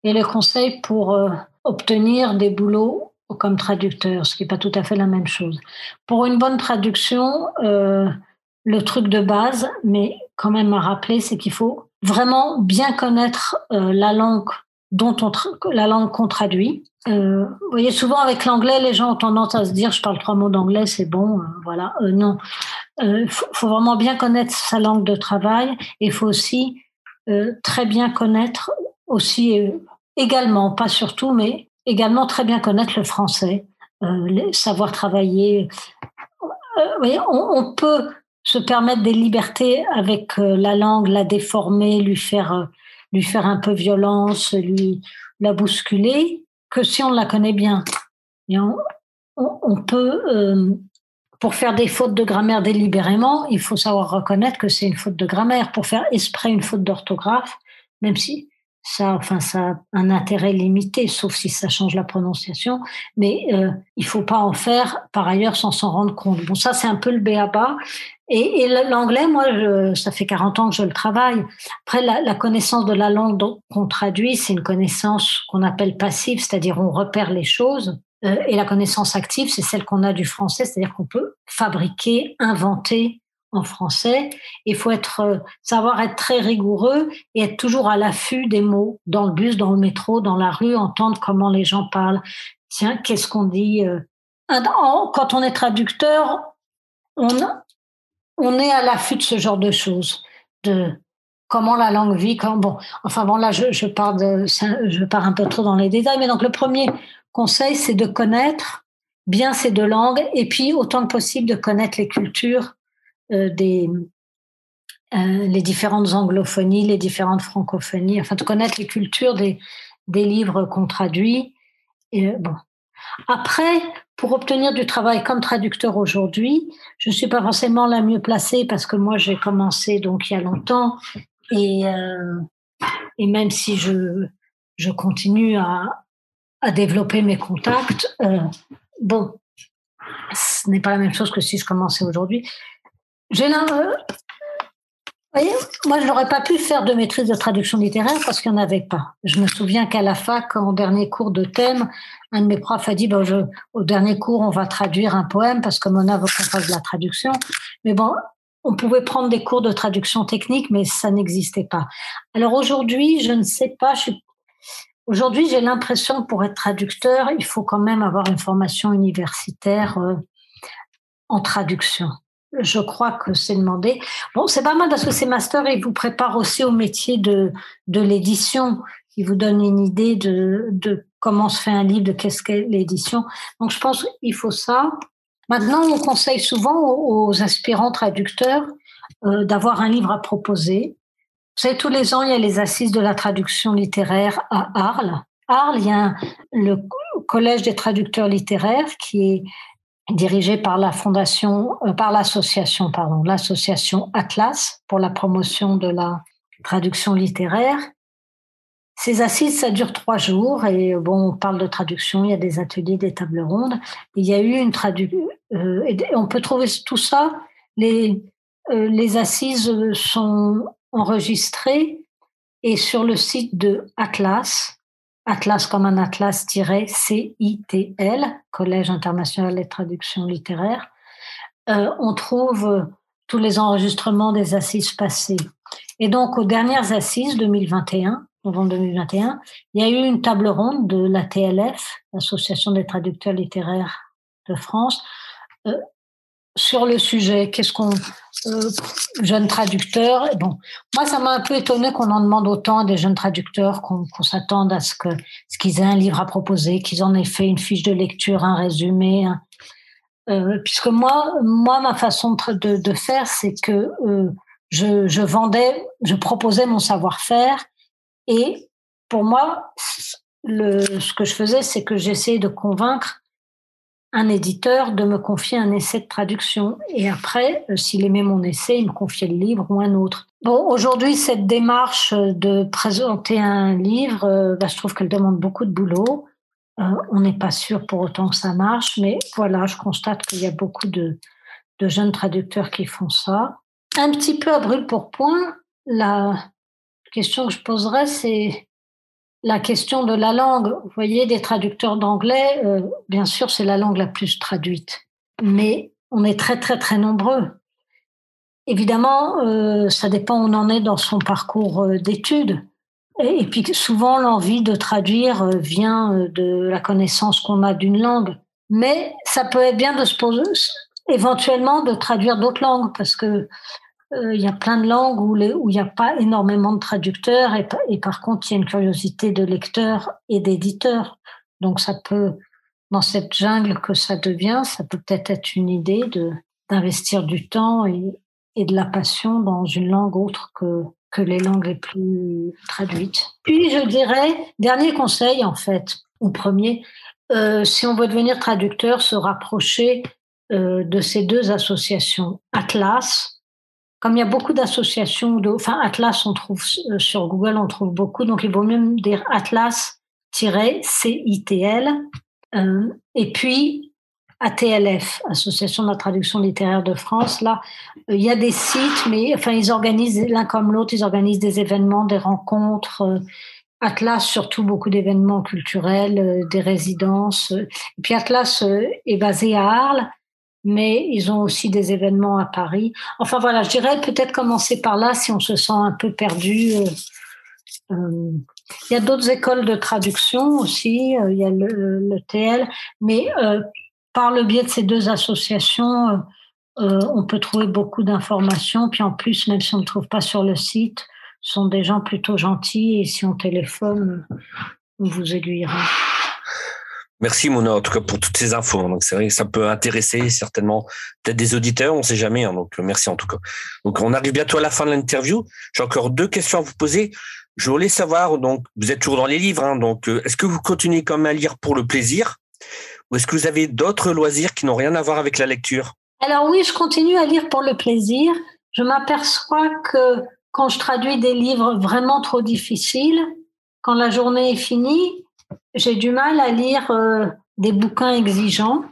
et le conseil pour euh, obtenir des boulots comme traducteur, ce qui n'est pas tout à fait la même chose. Pour une bonne traduction, euh, le truc de base, mais quand même à rappeler, c'est qu'il faut vraiment bien connaître la langue dont on la langue qu'on traduit. Euh, vous voyez, souvent avec l'anglais, les gens ont tendance à se dire je parle trois mots d'anglais, c'est bon, euh, voilà. Euh, non, il faut, vraiment bien connaître sa langue de travail et il faut aussi très bien connaître aussi également, pas surtout, mais également très bien connaître le français, savoir travailler. Vous voyez, on, peut se permettre des libertés avec la langue, la déformer, lui faire lui faire un peu violence, lui la bousculer, que si on la connaît bien. Et on, peut, euh, pour faire des fautes de grammaire délibérément, il faut savoir reconnaître que c'est une faute de grammaire. Pour faire exprès une faute d'orthographe, même si ça, enfin, ça a un intérêt limité, sauf si ça change la prononciation, mais euh, il faut pas en faire par ailleurs sans s'en rendre compte. Bon, ça, c'est un peu le béaba. Et, et l'anglais, moi, je, ça fait 40 ans que je le travaille. Après, la, la connaissance de la langue qu'on traduit, c'est une connaissance qu'on appelle passive, c'est-à-dire on repère les choses. Euh, et la connaissance active, c'est celle qu'on a du français, c'est-à-dire qu'on peut fabriquer, inventer en français. Il faut être, euh, savoir être très rigoureux et être toujours à l'affût des mots dans le bus, dans le métro, dans la rue, entendre comment les gens parlent. Tiens, qu'est-ce qu'on dit euh, Quand on est traducteur, on, on est à l'affût de ce genre de choses, de comment la langue vit. Quand, bon, enfin bon, là, je, je pars de, je pars un peu trop dans les détails, mais donc le premier conseil, c'est de connaître bien ces deux langues et puis autant que possible de connaître les cultures euh, des, euh, les différentes anglophonies, les différentes francophonies, enfin de connaître les cultures des, des livres qu'on traduit. Et, bon. Après, pour obtenir du travail comme traducteur aujourd'hui, je ne suis pas forcément la mieux placée parce que moi j'ai commencé donc il y a longtemps et, euh, et même si je, je continue à, à développer mes contacts, euh, bon, ce n'est pas la même chose que si je commençais aujourd'hui. J'ai euh, voyez, moi, je n'aurais pas pu faire de maîtrise de traduction littéraire parce qu'il n'y en avait pas. Je me souviens qu'à la fac, en dernier cours de thème, un de mes profs a dit, au dernier cours, on va traduire un poème parce que veut qu'on fasse de la traduction. Mais bon, on pouvait prendre des cours de traduction technique, mais ça n'existait pas. Alors aujourd'hui, je ne sais pas, Aujourd'hui, j'ai l'impression que pour être traducteur, il faut quand même avoir une formation universitaire euh, en traduction je crois que c'est demandé. Bon, c'est pas mal parce que ces masters, ils vous préparent aussi au métier de, de l'édition. Ils vous donnent une idée de, de comment se fait un livre, de qu'est-ce qu'est l'édition. Donc, je pense qu'il faut ça. Maintenant, on conseille souvent aux, aspirants traducteurs euh, d'avoir un livre à proposer. Vous savez, tous les ans, il y a les assises de la traduction littéraire à Arles. Arles, il y a le Collège des traducteurs littéraires qui est dirigé par la fondation, euh, par l'association, pardon, l'association Atlas pour la promotion de la traduction littéraire. Ces assises, ça dure trois jours et bon, on parle de traduction, il y a des ateliers, des tables rondes. Il y a eu une traduction, euh, on peut trouver tout ça. Les, euh, les assises sont enregistrées et sur le site de Atlas, Atlas comme un atlas-CITL, Collège international des traductions littéraires, euh, on trouve tous les enregistrements des assises passées. Et donc, aux dernières assises 2021, novembre 2021, il y a eu une table ronde de la TLF, l'Association des traducteurs littéraires de France, euh, sur le sujet. Qu'est-ce qu'on euh, jeunes traducteurs Bon, moi ça m'a un peu étonné qu'on en demande autant à des jeunes traducteurs, qu'on s'attende à ce que ce qu'ils aient un livre à proposer, qu'ils en aient fait une fiche de lecture, un résumé. Euh, puisque moi, moi ma façon de, faire, c'est que je vendais, je proposais mon savoir-faire et pour moi, ce que je faisais, c'est que j'essayais de convaincre un éditeur de me confier un essai de traduction. Et après, euh, s'il aimait mon essai, il me confiait le livre ou un autre. Bon, aujourd'hui, cette démarche de présenter un livre, euh, bah, je trouve qu'elle demande beaucoup de boulot. Euh, on n'est pas sûr pour autant que ça marche, mais voilà, je constate qu'il y a beaucoup de, de jeunes traducteurs qui font ça. Un petit peu à brûle pour point, la question que je poserais, c'est la question de la langue. Vous voyez, des traducteurs d'anglais, euh, bien sûr, c'est la langue la plus traduite. Mais on est très, très, très nombreux. évidemment, euh, ça dépend où on en est dans son parcours euh, d'études. Et, et, puis souvent, l'envie de traduire vient de la connaissance qu'on a d'une langue. Mais ça peut être bien de se poser, éventuellement de traduire d'autres langues, parce que il y a plein de langues où, il n'y a pas énormément de traducteurs, et, par contre, il y a une curiosité de lecteurs et d'éditeurs. Donc ça peut, dans cette jungle que ça devient, ça peut peut-être être une idée d'investir du temps et, de la passion dans une langue autre que, que les langues les plus traduites. Puis je dirais, dernier conseil en fait, ou premier, euh, si on veut devenir traducteur, se rapprocher euh, de ces deux associations. Atlas, comme il y a beaucoup d'associations, de, enfin Atlas, on trouve euh, sur Google, on trouve beaucoup, donc il vaut mieux dire Atlas-CITL. Euh, et puis ATLF, Association de la traduction littéraire de France. Là, euh, il y a des sites, mais enfin, ils organisent l'un comme l'autre, ils organisent des événements, des rencontres. Euh, Atlas, surtout beaucoup d'événements culturels, euh, des résidences. Et puis Atlas est basé à Arles, mais ils ont aussi des événements à Paris. Enfin voilà, je dirais peut-être commencer par là si on se sent un peu perdu. Il y a d'autres écoles de traduction aussi, il y a le, TL, mais par le biais de ces deux associations, euh, euh, on peut trouver beaucoup d'informations. Puis en plus, même si on ne trouve pas sur le site, ce sont des gens plutôt gentils et si on téléphone, on vous aiguillera. Merci Mona en tout cas pour toutes ces infos. Donc c'est vrai que ça peut intéresser certainement peut-être des auditeurs, on ne sait jamais. Hein. donc merci en tout cas. Donc on arrive bientôt à la fin de l'interview. J'ai encore deux questions à vous poser. Je voulais savoir donc vous êtes toujours dans les livres, hein. donc euh, est-ce que vous continuez quand même à lire pour le plaisir ou est-ce que vous avez d'autres loisirs qui n'ont rien à voir avec la lecture? Alors oui, je continue à lire pour le plaisir. Je m'aperçois que quand je traduis des livres vraiment trop difficiles, quand la journée est finie, j'ai du mal à lire euh, des bouquins exigeants,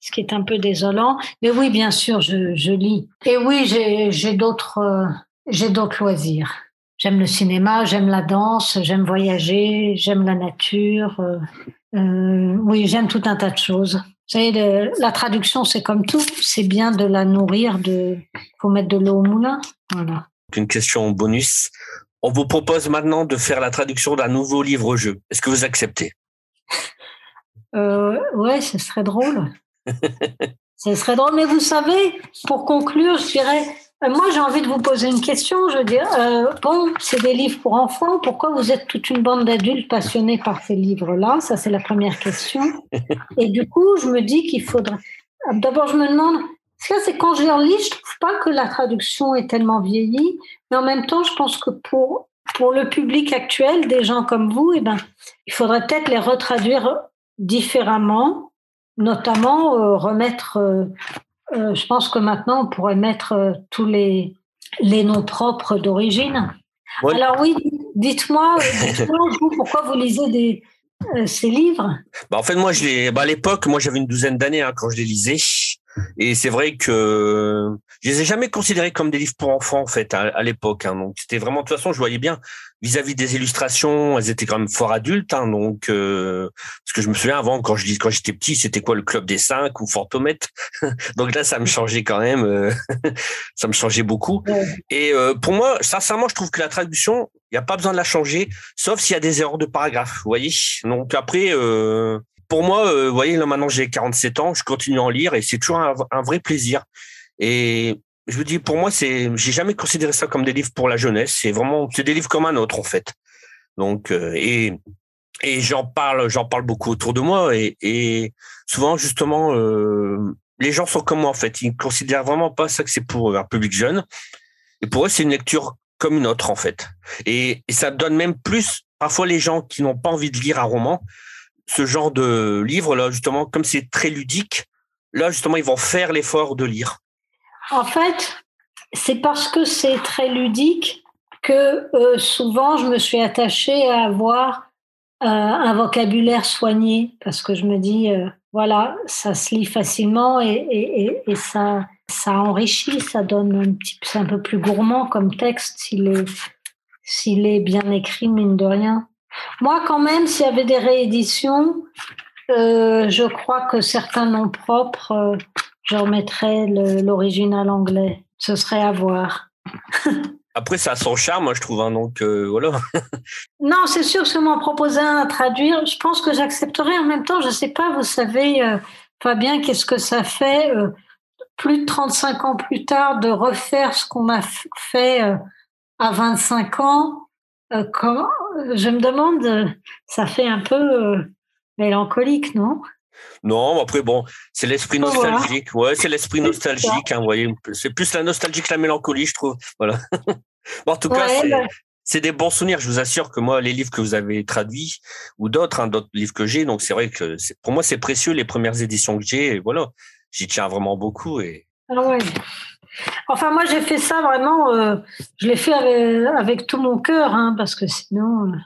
ce qui est un peu désolant. Mais oui, bien sûr, je, lis. Et oui, j'ai d'autres euh, j'ai d'autres loisirs. J'aime le cinéma, j'aime la danse, j'aime voyager, j'aime la nature. Euh, oui, j'aime tout un tas de choses. Vous savez, la traduction, c'est comme tout. C'est bien de la nourrir, de faut mettre de l'eau au moulin. Voilà. Une question bonus. On vous propose maintenant de faire la traduction d'un nouveau livre-jeu. Est-ce que vous acceptez? Euh, Ouais, ce serait drôle. [laughs] ce serait drôle. Mais vous savez, pour conclure, je dirais, euh, moi, j'ai envie de vous poser une question. Je veux dire, euh, bon, c'est des livres pour enfants. Pourquoi vous êtes toute une bande d'adultes passionnés par ces livres-là? Ça, c'est la première question. [laughs] Et du coup, je me dis qu'il faudrait. D'abord, je me demande. Ça, c'est quand je les relis, je trouve pas que la traduction est tellement vieillie, mais en même temps, je pense que pour pour le public actuel, des gens comme vous, eh ben, il faudrait peut-être les retraduire différemment, notamment euh, remettre euh, euh, je pense que maintenant, on pourrait mettre tous les, les noms propres d'origine. Alors oui, dites-moi, [laughs] pourquoi vous lisez des, ces livres? Bah, En fait, moi, je bah, à l'époque, moi j'avais une douzaine d'années hein, quand je les lisais. Et c'est vrai que je les ai jamais considérés comme des livres pour enfants en fait à, l'époque. Hein. Donc c'était vraiment de toute façon, je voyais bien vis-à-vis des illustrations, elles étaient quand même fort adultes. Hein. donc euh, parce que je me souviens avant quand je dis quand j'étais petit, c'était quoi le club des cinq ou Fortomètre. [laughs] donc là, ça me changeait quand même, euh, [laughs] ça me changeait beaucoup. Et euh, pour moi, sincèrement, je trouve que la traduction, il n'y a pas besoin de la changer, sauf s'il y a des erreurs de paragraphe. Vous voyez? Donc après. Euh, pour moi, euh, vous voyez, là maintenant j'ai 47 ans, je continue à en lire et c'est toujours un, vrai plaisir. Et je vous dis, pour moi, c'est, j'ai jamais considéré ça comme des livres pour la jeunesse. C'est vraiment, c'est des livres comme un autre en fait. Donc, euh, et et j'en parle, j'en parle beaucoup autour de moi et, et souvent justement, euh, les gens sont comme moi en fait. Ils considèrent vraiment pas ça que c'est pour un public jeune. Et pour eux, c'est une lecture comme une autre en fait. Et, et ça donne même plus parfois les gens qui n'ont pas envie de lire un roman ce genre de livre là justement comme c'est très ludique là justement ils vont faire l'effort de lire. En fait c'est parce que c'est très ludique que euh, souvent je me suis attachée à avoir euh, un vocabulaire soigné parce que je me dis euh, voilà ça se lit facilement et, et, ça ça enrichit ça donne un petit c'est un peu plus gourmand comme texte s'il est s'il est bien écrit mine de rien moi, quand même, s'il y avait des rééditions, euh, je crois que certains noms propres, euh, je remettrais l'original anglais. ce serait à voir. [laughs] Après, ça a son charme, moi, je trouve. Hein, donc, euh, voilà. [laughs] non, c'est sûr que si on m'en proposait un à traduire, je pense que j'accepterais. En même temps, je ne sais pas, vous savez, euh, Fabien, qu'est-ce que ça fait, plus de 35 ans plus tard, de refaire ce qu'on a fait à 25 ans comment, Je me demande, ça fait un peu mélancolique, non? Non, après, bon, c'est l'esprit nostalgique. Ouais, c'est l'esprit nostalgique. Hein, voyez, c'est plus la nostalgie que la mélancolie, je trouve. Voilà. [laughs] en tout cas, bah c'est des bons souvenirs. Je vous assure que moi, les livres que vous avez traduits ou d'autres, hein, d'autres livres que j'ai, donc c'est vrai que pour moi, c'est précieux les premières éditions que j'ai. Et voilà, j'y tiens vraiment beaucoup. Et... Ah ouais. Enfin, moi, j'ai fait ça vraiment. Euh, je l'ai fait avec, tout mon cœur, hein, parce que sinon. Euh,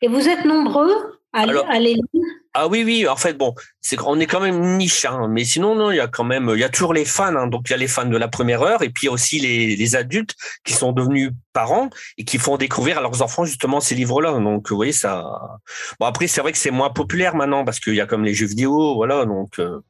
et vous êtes nombreux à, à les lire? ah oui, oui. En fait, bon, c'est qu'on est quand même niche, hein, mais sinon, non, il y a quand même, il y a toujours les fans. Hein, donc, il y a les fans de la première heure, et puis aussi les, les adultes qui sont devenus parents et qui font découvrir à leurs enfants justement ces livres-là. Donc, vous voyez, ça. Bon, après, c'est vrai que c'est moins populaire maintenant parce qu'il y a comme les jeux vidéo, voilà. Donc, euh,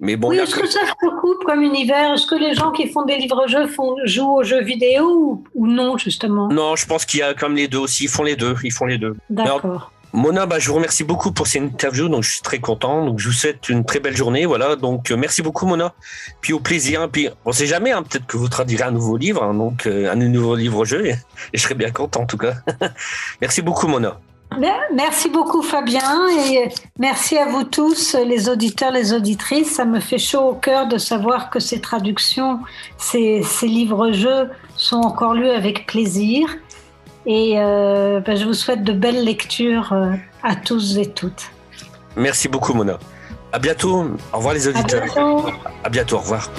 mais bon. Oui, est-ce que... ça se recoupe comme univers? Est-ce que les gens qui font des livres-jeux font jouent aux jeux vidéo ou, ou non justement? Non, je pense qu'il y a comme les deux aussi. Ils font les deux. Ils font les deux. D'accord. Mona, bah, je vous remercie beaucoup pour cette interview, donc je suis très content. Donc je vous souhaite une très belle journée, voilà. Donc euh, merci beaucoup Mona. Puis au plaisir. Puis on sait jamais, hein, peut-être que vous traduirez un nouveau livre, hein, donc euh, un nouveau livre jeu, et, je serai bien content en tout cas. [laughs] merci beaucoup Mona. Merci beaucoup Fabien et merci à vous tous les auditeurs, les auditrices. Ça me fait chaud au cœur de savoir que ces traductions, ces, ces livres-jeux sont encore lus avec plaisir. Et euh, ben, je vous souhaite de belles lectures euh, à tous et toutes. Merci beaucoup, Mona. À bientôt. Au revoir, les auditeurs. À bientôt. À bientôt. Au revoir.